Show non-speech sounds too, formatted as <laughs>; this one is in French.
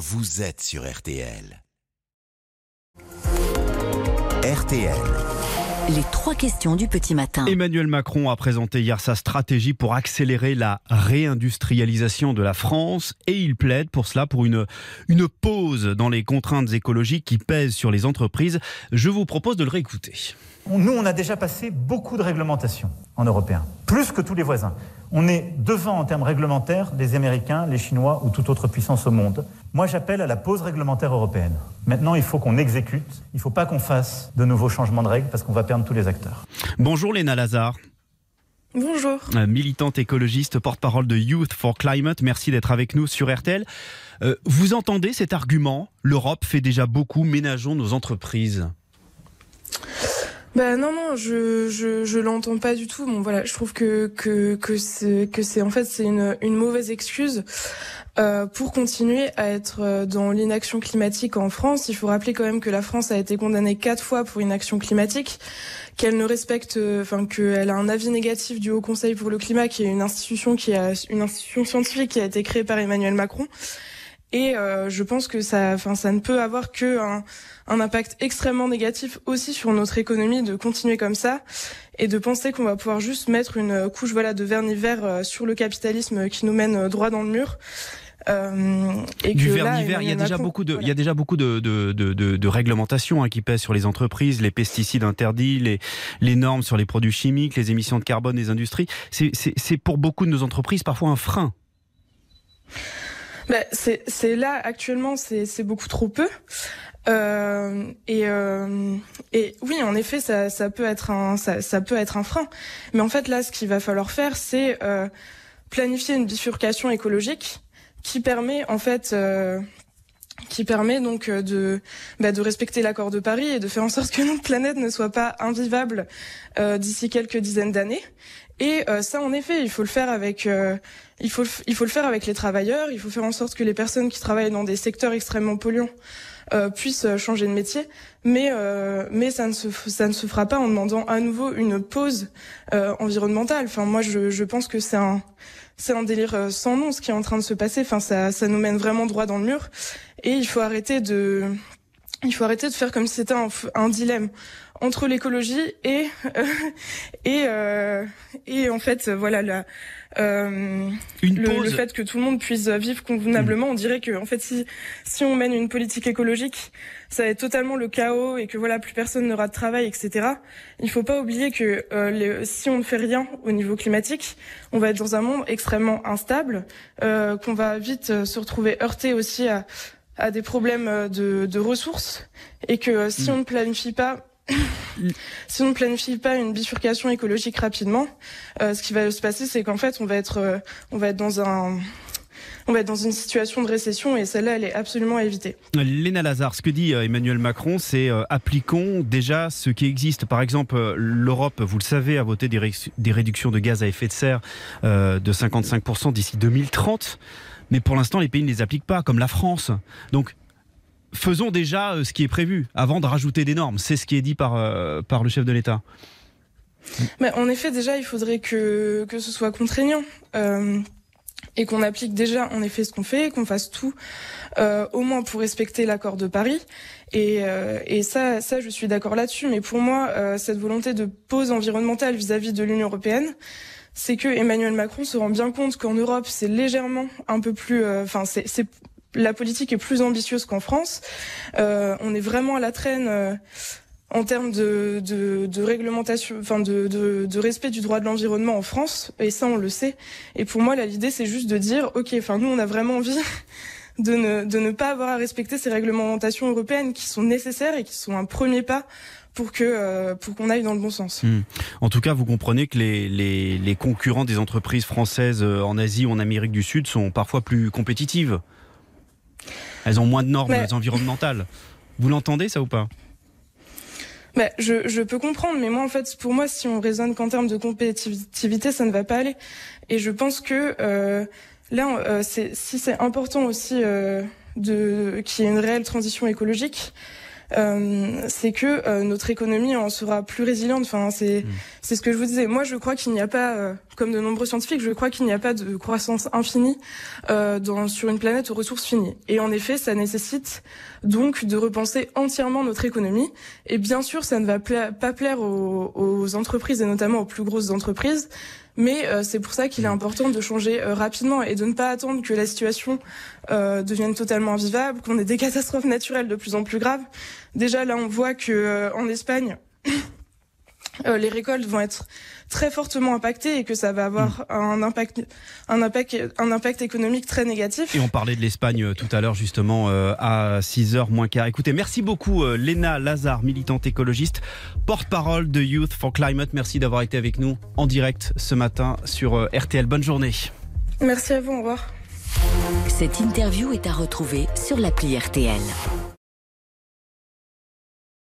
vous êtes sur RTL. RTL. Les trois questions du petit matin. Emmanuel Macron a présenté hier sa stratégie pour accélérer la réindustrialisation de la France et il plaide pour cela pour une, une pause dans les contraintes écologiques qui pèsent sur les entreprises. Je vous propose de le réécouter. Nous, on a déjà passé beaucoup de réglementations en européen, plus que tous les voisins. On est devant en termes réglementaires les Américains, les Chinois ou toute autre puissance au monde. Moi, j'appelle à la pause réglementaire européenne. Maintenant, il faut qu'on exécute. Il ne faut pas qu'on fasse de nouveaux changements de règles parce qu'on va perdre tous les acteurs. Bonjour Léna Lazare. Bonjour. Euh, militante écologiste, porte-parole de Youth for Climate. Merci d'être avec nous sur RTL. Euh, vous entendez cet argument? L'Europe fait déjà beaucoup, ménageons nos entreprises. Bah non non, je je, je l'entends pas du tout. Bon voilà, je trouve que que que c'est que c'est en fait c'est une une mauvaise excuse euh, pour continuer à être euh, dans l'inaction climatique en France. Il faut rappeler quand même que la France a été condamnée quatre fois pour inaction climatique, qu'elle ne respecte, euh, enfin qu'elle a un avis négatif du Haut Conseil pour le climat, qui est une institution qui a une institution scientifique qui a été créée par Emmanuel Macron et euh, je pense que ça, enfin, ça ne peut avoir que un, un, impact extrêmement négatif aussi sur notre économie de continuer comme ça et de penser qu'on va pouvoir juste mettre une couche voilà de vernis vert euh, sur le capitalisme qui nous mène droit dans le mur. Euh, et du vernis vert, il y a déjà beaucoup de, il y a déjà beaucoup de, de, de, de réglementations hein, qui pèsent sur les entreprises, les pesticides interdits, les, les normes sur les produits chimiques, les émissions de carbone des industries. C'est pour beaucoup de nos entreprises parfois un frein. Bah, c'est là actuellement, c'est beaucoup trop peu. Euh, et, euh, et oui, en effet, ça, ça peut être un ça, ça, peut être un frein. Mais en fait, là, ce qu'il va falloir faire, c'est euh, planifier une bifurcation écologique qui permet en fait euh, qui permet donc euh, de bah, de respecter l'accord de Paris et de faire en sorte que <laughs> notre planète ne soit pas invivable euh, d'ici quelques dizaines d'années. Et euh, ça, en effet, il faut le faire avec euh, il faut il faut le faire avec les travailleurs. Il faut faire en sorte que les personnes qui travaillent dans des secteurs extrêmement polluants euh, puissent changer de métier. Mais mais ça ne se ça ne se fera pas en demandant à nouveau une pause environnementale. Enfin, moi, je je pense que c'est un c'est un délire sans nom ce qui est en train de se passer. Enfin, ça ça nous mène vraiment droit dans le mur. Et il faut arrêter de il faut arrêter de faire comme si c'était un, un dilemme entre l'écologie et euh, et euh, et en fait voilà la euh, le, le, fait que tout le monde puisse vivre convenablement, on dirait que en fait si si on mène une politique écologique, ça va être totalement le chaos et que voilà plus personne n'aura de travail, etc. Il faut pas oublier que euh, les, si on ne fait rien au niveau climatique, on va être dans un monde extrêmement instable, euh, qu'on va vite se retrouver heurté aussi à à des problèmes de, de ressources et que si mm. on ne planifie pas <laughs> si on ne planifie pas une bifurcation écologique rapidement, euh, ce qui va se passer, c'est qu'en fait, on va être, euh, on va être dans un on va être dans une situation de récession et celle-là, elle est absolument à éviter. Léna Lazare, ce que dit euh, Emmanuel Macron, c'est appliquons déjà ce qui existe. Par exemple, l'Europe, vous le savez, a voté des, des, réductions de gaz à effet de serre de 55% d'ici 2030. Mais pour l'instant, les pays ne les appliquent pas, comme la France. Donc, faisons déjà euh, ce qui est prévu avant de rajouter des normes. C'est ce qui est dit par, euh, par le chef de l'État. Mais en effet, déjà, il faudrait que, que ce soit contraignant. Euh, et qu'on applique déjà en effet ce qu'on fait, qu'on fasse tout euh, au moins pour respecter l'accord de Paris. Et, euh, et ça, ça, je suis d'accord là-dessus. Mais pour moi, euh, cette volonté de pause environnementale vis-à-vis de l'Union européenne, c'est que Emmanuel Macron se rend bien compte qu'en Europe, c'est légèrement un peu plus, enfin, c'est la politique est plus ambitieuse qu'en France. Euh, on est vraiment à la traîne euh, en termes de, de, de réglementation, enfin de, de, de, respect du droit de l'environnement en France, et ça on le sait. Et pour moi, l'idée c'est juste de dire, ok, enfin nous on a vraiment envie <laughs> de ne, de ne pas avoir à respecter ces réglementations européennes qui sont nécessaires et qui sont un premier pas pour que euh, pour qu'on aille dans le bon sens. Hmm. En tout cas, vous comprenez que les, les, les concurrents des entreprises françaises euh, en Asie ou en Amérique du Sud sont parfois plus compétitives. Elles ont moins de normes environnementales. Vous l'entendez ça ou pas? Bah, je, je, peux comprendre, mais moi en fait, pour moi, si on raisonne qu'en termes de compétitivité, ça ne va pas aller. Et je pense que euh, là, euh, si c'est important aussi euh, de qu'il y ait une réelle transition écologique, c'est que euh, notre économie en sera plus résiliente. Enfin, c'est mm. c'est ce que je vous disais. Moi, je crois qu'il n'y a pas, euh, comme de nombreux scientifiques, je crois qu'il n'y a pas de croissance infinie dans, sur une planète aux ressources finies. Et en effet, ça nécessite donc de repenser entièrement notre économie. Et bien sûr, ça ne va pas plaire aux, aux entreprises et notamment aux plus grosses entreprises. Mais euh, c'est pour ça qu'il est important de changer euh, rapidement et de ne pas attendre que la situation euh, devienne totalement invivable, qu'on ait des catastrophes naturelles de plus en plus graves. Déjà là, on voit que en Espagne, les récoltes vont être très fortement impacté et que ça va avoir mm. un impact, un impact, un impact économique très négatif. Et on parlait de l'Espagne euh, tout à l'heure justement euh, à 6h moins quart. Écoutez, merci beaucoup euh, Léna Lazare, militante écologiste, porte-parole de Youth for Climate. Merci d'avoir été avec nous en direct ce matin sur RTL. Bonne journée. Merci à vous, au revoir. Cette interview est à retrouver sur l'appli RTL.